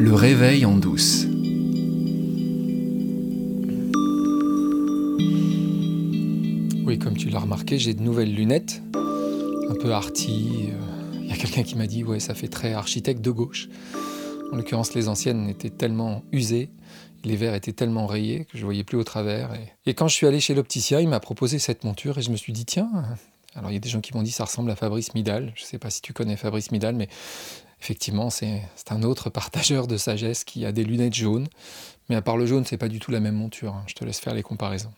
Le réveil en douce. Oui, comme tu l'as remarqué, j'ai de nouvelles lunettes, un peu arty. Il y a quelqu'un qui m'a dit, ouais, ça fait très architecte de gauche. En l'occurrence, les anciennes étaient tellement usées, les verres étaient tellement rayés que je voyais plus au travers. Et, quand je suis allé chez l'opticien, il m'a proposé cette monture et je me suis dit, tiens, alors il y a des gens qui m'ont dit ça ressemble à Fabrice Midal. Je ne sais pas si tu connais Fabrice Midal, mais effectivement, c'est un autre partageur de sagesse qui a des lunettes jaunes. Mais à part le jaune, c'est pas du tout la même monture. Hein. Je te laisse faire les comparaisons.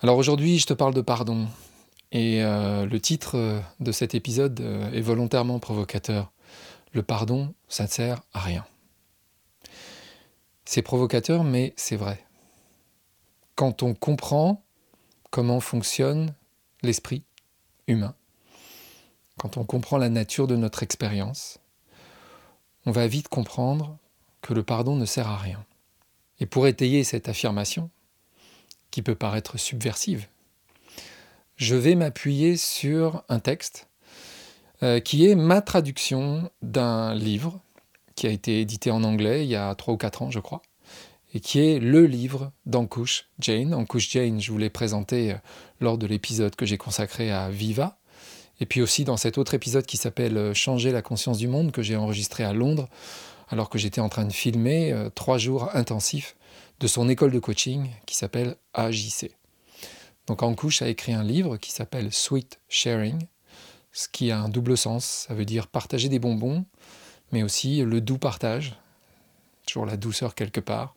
Alors aujourd'hui, je te parle de pardon. Et euh, le titre euh, de cet épisode euh, est volontairement provocateur. Le pardon, ça ne sert à rien. C'est provocateur, mais c'est vrai. Quand on comprend comment fonctionne l'esprit humain, quand on comprend la nature de notre expérience, on va vite comprendre que le pardon ne sert à rien. Et pour étayer cette affirmation, qui peut paraître subversive, je vais m'appuyer sur un texte euh, qui est ma traduction d'un livre qui a été édité en anglais il y a 3 ou 4 ans, je crois, et qui est le livre d'Ankush Jane. Ankush Jane, je vous l'ai présenté euh, lors de l'épisode que j'ai consacré à Viva, et puis aussi dans cet autre épisode qui s'appelle euh, Changer la conscience du monde, que j'ai enregistré à Londres, alors que j'étais en train de filmer trois jours intensifs de son école de coaching qui s'appelle AJC. Donc Ankush a écrit un livre qui s'appelle Sweet Sharing, ce qui a un double sens. Ça veut dire partager des bonbons, mais aussi le doux partage. Toujours la douceur quelque part,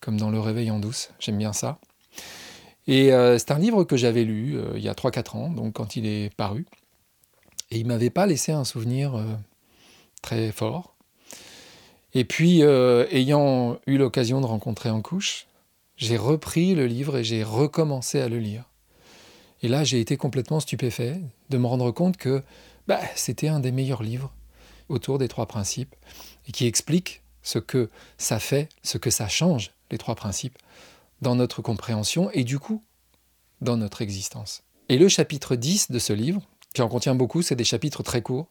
comme dans Le Réveil en douce. J'aime bien ça. Et euh, c'est un livre que j'avais lu euh, il y a 3-4 ans, donc quand il est paru. Et il m'avait pas laissé un souvenir euh, très fort. Et puis, ayant eu l'occasion de rencontrer Ankush, j'ai repris le livre et j'ai recommencé à le lire. Et là, j'ai été complètement stupéfait de me rendre compte que bah, c'était un des meilleurs livres autour des trois principes et qui explique ce que ça fait, ce que ça change, les trois principes, dans notre compréhension et du coup, dans notre existence. Et le chapitre 10 de ce livre, qui en contient beaucoup, c'est des chapitres très courts,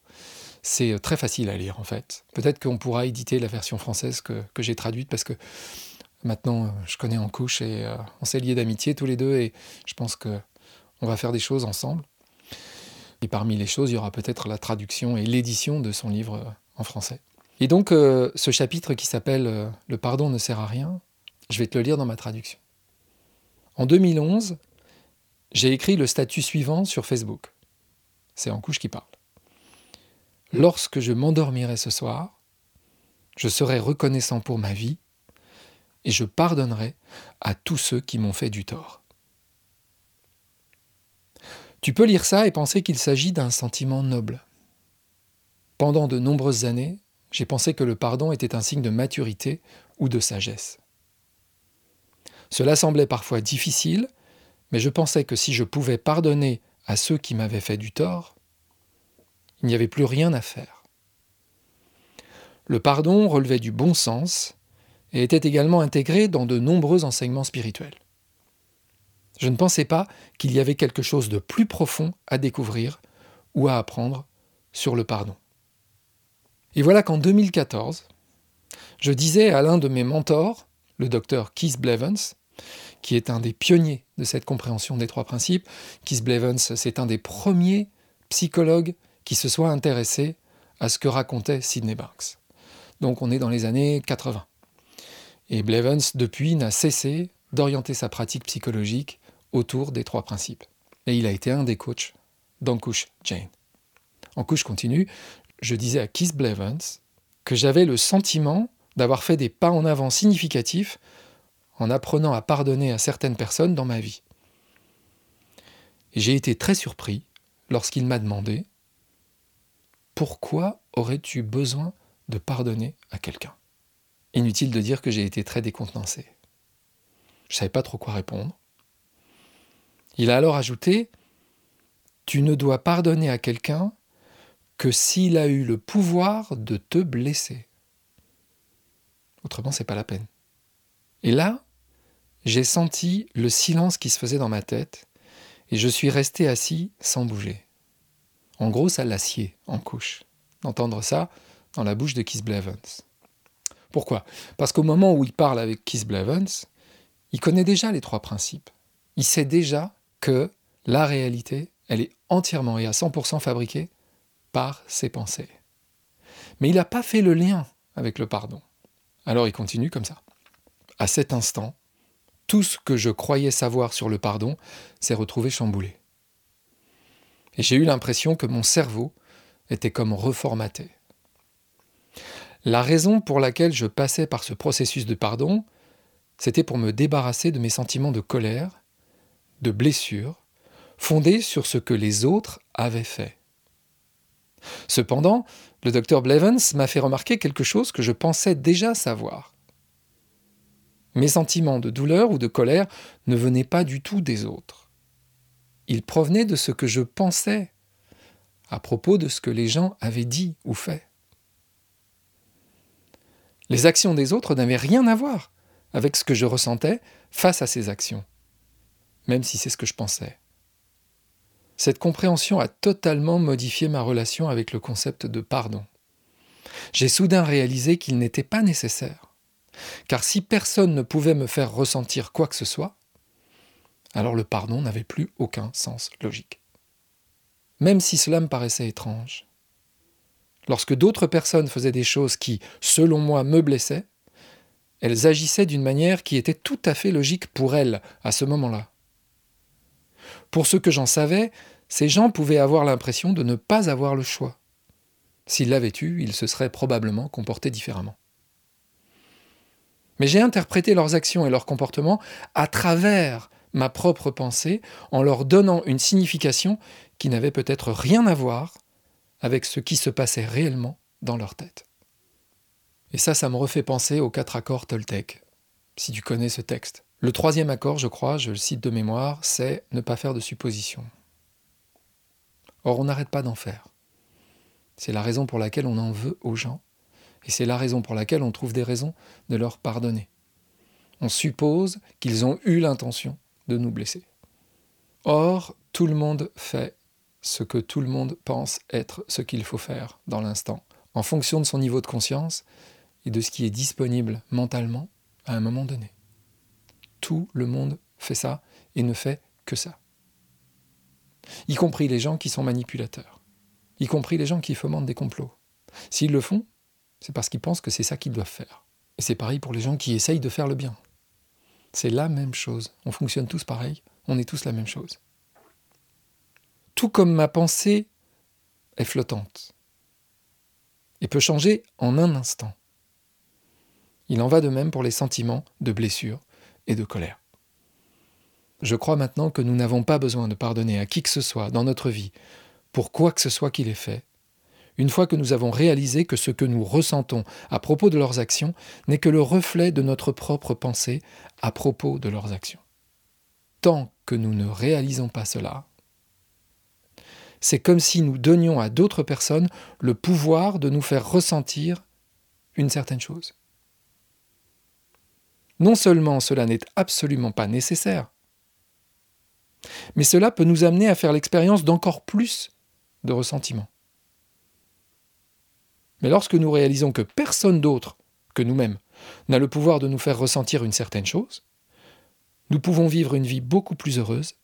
c'est très facile à lire en fait. Peut-être qu'on pourra éditer la version française que, que j'ai traduite parce que maintenant je connais en couche et euh, on s'est liés d'amitié tous les deux et je pense que on va faire des choses ensemble. Et parmi les choses, il y aura peut-être la traduction et l'édition de son livre euh, en français. Et donc, euh, ce chapitre qui s'appelle euh, Le pardon ne sert à rien, je vais te le lire dans ma traduction. En 2011, j'ai écrit le statut suivant sur Facebook. C'est en couche qui parle. Lorsque je m'endormirai ce soir, je serai reconnaissant pour ma vie et je pardonnerai à tous ceux qui m'ont fait du tort. Tu peux lire ça et penser qu'il s'agit d'un sentiment noble. Pendant de nombreuses années, j'ai pensé que le pardon était un signe de maturité ou de sagesse. Cela semblait parfois difficile, mais je pensais que si je pouvais pardonner à ceux qui m'avaient fait du tort, il n'y avait plus rien à faire. Le pardon relevait du bon sens et était également intégré dans de nombreux enseignements spirituels. Je ne pensais pas qu'il y avait quelque chose de plus profond à découvrir ou à apprendre sur le pardon. Et voilà qu'en 2014, je disais à l'un de mes mentors, le docteur Keith Blevens, qui est un des pionniers de cette compréhension des trois principes. Keith Blevens, c'est un des premiers psychologues qui se soit intéressé à ce que racontait Sidney Banks. Donc on est dans les années 80. Et Blevens, depuis, n'a cessé d'orienter sa pratique psychologique autour des trois principes. Et il a été un des coachs d'Ankush Jane. Ankush continue, je disais à Keith Blevens que j'avais le sentiment d'avoir fait des pas en avant significatifs en apprenant à pardonner à certaines personnes dans ma vie. J'ai été très surpris lorsqu'il m'a demandé Pourquoi aurais-tu besoin de pardonner à quelqu'un? Inutile de dire que j'ai été très décontenancé. Je ne savais pas trop quoi répondre. Il a alors ajouté Tu ne dois pardonner à quelqu'un que s'il a eu le pouvoir de te blesser. Autrement, c'est pas la peine. Et là, j'ai senti le silence qui se faisait dans ma tête et je suis resté assis sans bouger. En gros, ça l'acier en couche, d'entendre ça dans la bouche de Keith Blevens. Pourquoi? Parce qu'au moment où il parle avec Keith Blevins, il connaît déjà les trois principes. Il sait déjà que la réalité, elle est entièrement et à 100% fabriquée par ses pensées. Mais il n'a pas fait le lien avec le pardon. Alors il continue comme ça. À cet instant, tout ce que je croyais savoir sur le pardon s'est retrouvé chamboulé. Et j'ai eu l'impression que mon cerveau était comme reformaté. La raison pour laquelle je passais par ce processus de pardon, c'était pour me débarrasser de mes sentiments de colère, de blessure, fondés sur ce que les autres avaient fait. Cependant, le docteur Blevins m'a fait remarquer quelque chose que je pensais déjà savoir. Mes sentiments de douleur ou de colère ne venaient pas du tout des autres. Ils provenaient de ce que je pensais à propos de ce que les gens avaient dit ou fait. Les actions des autres n'avaient rien à voir avec ce que je ressentais face à ces actions, même si c'est ce que je pensais. Cette compréhension a totalement modifié ma relation avec le concept de pardon. J'ai soudain réalisé qu'il n'était pas nécessaire, car si personne ne pouvait me faire ressentir quoi que ce soit, alors le pardon n'avait plus aucun sens logique. Même si cela me paraissait étrange. Lorsque d'autres personnes faisaient des choses qui, selon moi, me blessaient, elles agissaient d'une manière qui était tout à fait logique pour elles à ce moment-là. Pour ce que j'en savais, ces gens pouvaient avoir l'impression de ne pas avoir le choix. S'ils l'avaient eu, ils se seraient probablement comportés différemment. Mais j'ai interprété leurs actions et leurs comportements à travers ma propre pensée en leur donnant une signification qui n'avait peut-être rien à voir avec ce qui se passait réellement dans leur tête. Et ça, ça me refait penser aux quatre accords Toltec, si tu connais ce texte. Le troisième accord, je crois, je le cite de mémoire, c'est ne pas faire de suppositions. Or, on n'arrête pas d'en faire. C'est la raison pour laquelle on en veut aux gens, et c'est la raison pour laquelle on trouve des raisons de leur pardonner. On suppose qu'ils ont eu l'intention de nous blesser. Or, tout le monde fait ce que tout le monde pense être ce qu'il faut faire dans l'instant, en fonction de son niveau de conscience et de ce qui est disponible mentalement à un moment donné. Tout le monde fait ça et ne fait que ça y compris les gens qui sont manipulateurs, y compris les gens qui fomentent des complots. S'ils le font, c'est parce qu'ils pensent que c'est ça qu'ils doivent faire. Et c'est pareil pour les gens qui essayent de faire le bien. C'est la même chose. On fonctionne tous pareil, on est tous la même chose. Tout comme ma pensée est flottante et peut changer en un instant. Il en va de même pour les sentiments de blessure et de colère. Je crois maintenant que nous n'avons pas besoin de pardonner à qui que ce soit dans notre vie pour quoi que ce soit qu'il ait fait, une fois que nous avons réalisé que ce que nous ressentons à propos de leurs actions n'est que le reflet de notre propre pensée à propos de leurs actions. Tant que nous ne réalisons pas cela, c'est comme si nous donnions à d'autres personnes le pouvoir de nous faire ressentir une certaine chose. Non seulement cela n'est absolument pas nécessaire, mais cela peut nous amener à faire l'expérience d'encore plus de ressentiment. Mais lorsque nous réalisons que personne d'autre que nous-mêmes n'a le pouvoir de nous faire ressentir une certaine chose, nous pouvons vivre une vie beaucoup plus heureuse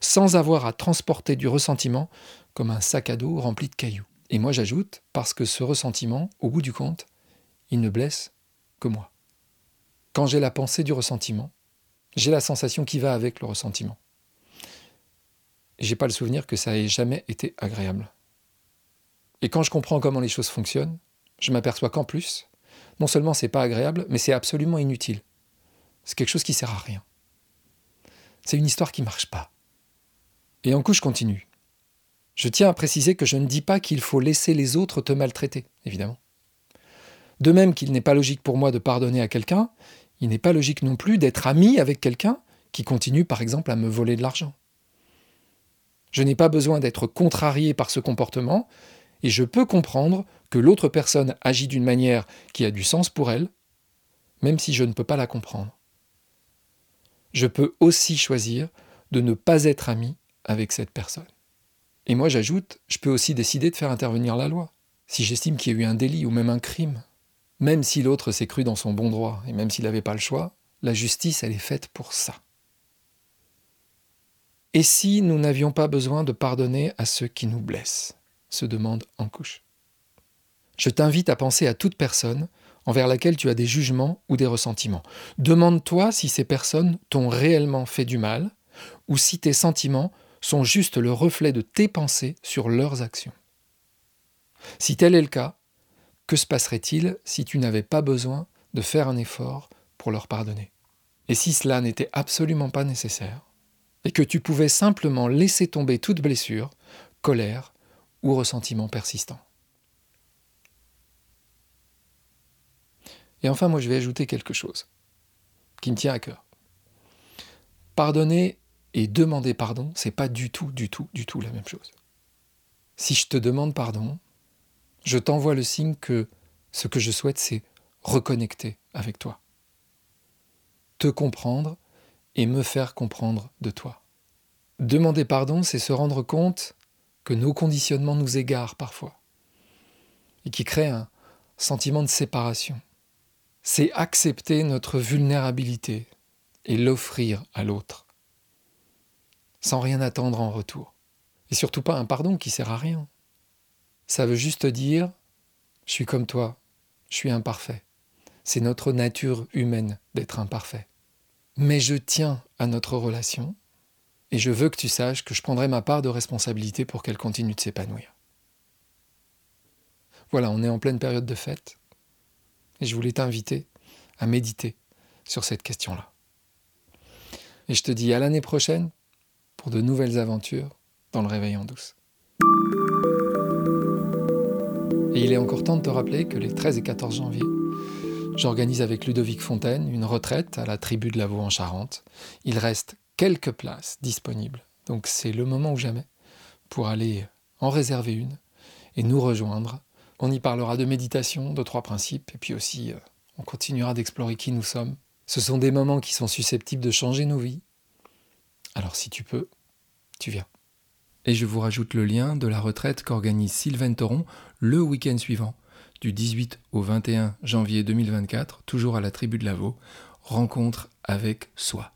sans avoir à transporter du ressentiment comme un sac à dos rempli de cailloux. Et moi j'ajoute, parce que ce ressentiment, au bout du compte, il ne blesse que moi. Quand j'ai la pensée du ressentiment, j'ai la sensation qui va avec le ressentiment j'ai pas le souvenir que ça ait jamais été agréable. Et quand je comprends comment les choses fonctionnent, je m'aperçois qu'en plus, non seulement c'est pas agréable, mais c'est absolument inutile. C'est quelque chose qui sert à rien. C'est une histoire qui marche pas. Et en coup, je continue. Je tiens à préciser que je ne dis pas qu'il faut laisser les autres te maltraiter, évidemment. De même qu'il n'est pas logique pour moi de pardonner à quelqu'un, il n'est pas logique non plus d'être ami avec quelqu'un qui continue par exemple à me voler de l'argent. Je n'ai pas besoin d'être contrarié par ce comportement, et je peux comprendre que l'autre personne agit d'une manière qui a du sens pour elle, même si je ne peux pas la comprendre. Je peux aussi choisir de ne pas être ami avec cette personne. Et moi j'ajoute, je peux aussi décider de faire intervenir la loi, si j'estime qu'il y a eu un délit ou même un crime. Même si l'autre s'est cru dans son bon droit, et même s'il n'avait pas le choix, la justice, elle est faite pour ça. Et si nous n'avions pas besoin de pardonner à ceux qui nous blessent? Se demande en couche. Je t'invite à penser à toute personne envers laquelle tu as des jugements ou des ressentiments. Demande-toi si ces personnes t'ont réellement fait du mal ou si tes sentiments sont juste le reflet de tes pensées sur leurs actions. Si tel est le cas, que se passerait-il si tu n'avais pas besoin de faire un effort pour leur pardonner? Et si cela n'était absolument pas nécessaire, et que tu pouvais simplement laisser tomber toute blessure, colère ou ressentiment persistant Et enfin, moi, je vais ajouter quelque chose qui me tient à cœur. Pardonner et demander pardon, c'est pas du tout, du tout, du tout la même chose. Si je te demande pardon, je t'envoie le signe que ce que je souhaite, c'est reconnecter avec toi, te comprendre et me faire comprendre de toi. Demander pardon, c'est se rendre compte que nos conditionnements nous égarent parfois et qui créent un sentiment de séparation. C'est accepter notre vulnérabilité et l'offrir à l'autre, sans rien attendre en retour. Et surtout pas un pardon qui sert à rien. Ça veut juste dire je suis comme toi, je suis imparfait. C'est notre nature humaine d'être imparfait. Mais je tiens à notre relation et je veux que tu saches que je prendrai ma part de responsabilité pour qu'elle continue de s'épanouir. Voilà, on est en pleine période de fête et je voulais t'inviter à méditer sur cette question-là. Et je te dis à l'année prochaine pour de nouvelles aventures dans le réveil en douce. Et il est encore temps de te rappeler que les 13 et 14 janvier, j'organise avec Ludovic Fontaine une retraite à la tribu de Lavaux en Charente. Il reste quelques places disponibles, donc c'est le moment ou jamais pour aller en réserver une et nous rejoindre. On y parlera de méditation, de trois principes, et puis aussi euh, on continuera d'explorer qui nous sommes. Ce sont des moments qui sont susceptibles de changer nos vies. Alors si tu peux, tu viens. Et je vous rajoute le lien de la retraite qu'organise Sylvain Toron le week-end suivant, du 18 au 21 janvier 2024, toujours à la tribu de Lavaux, rencontre avec soi.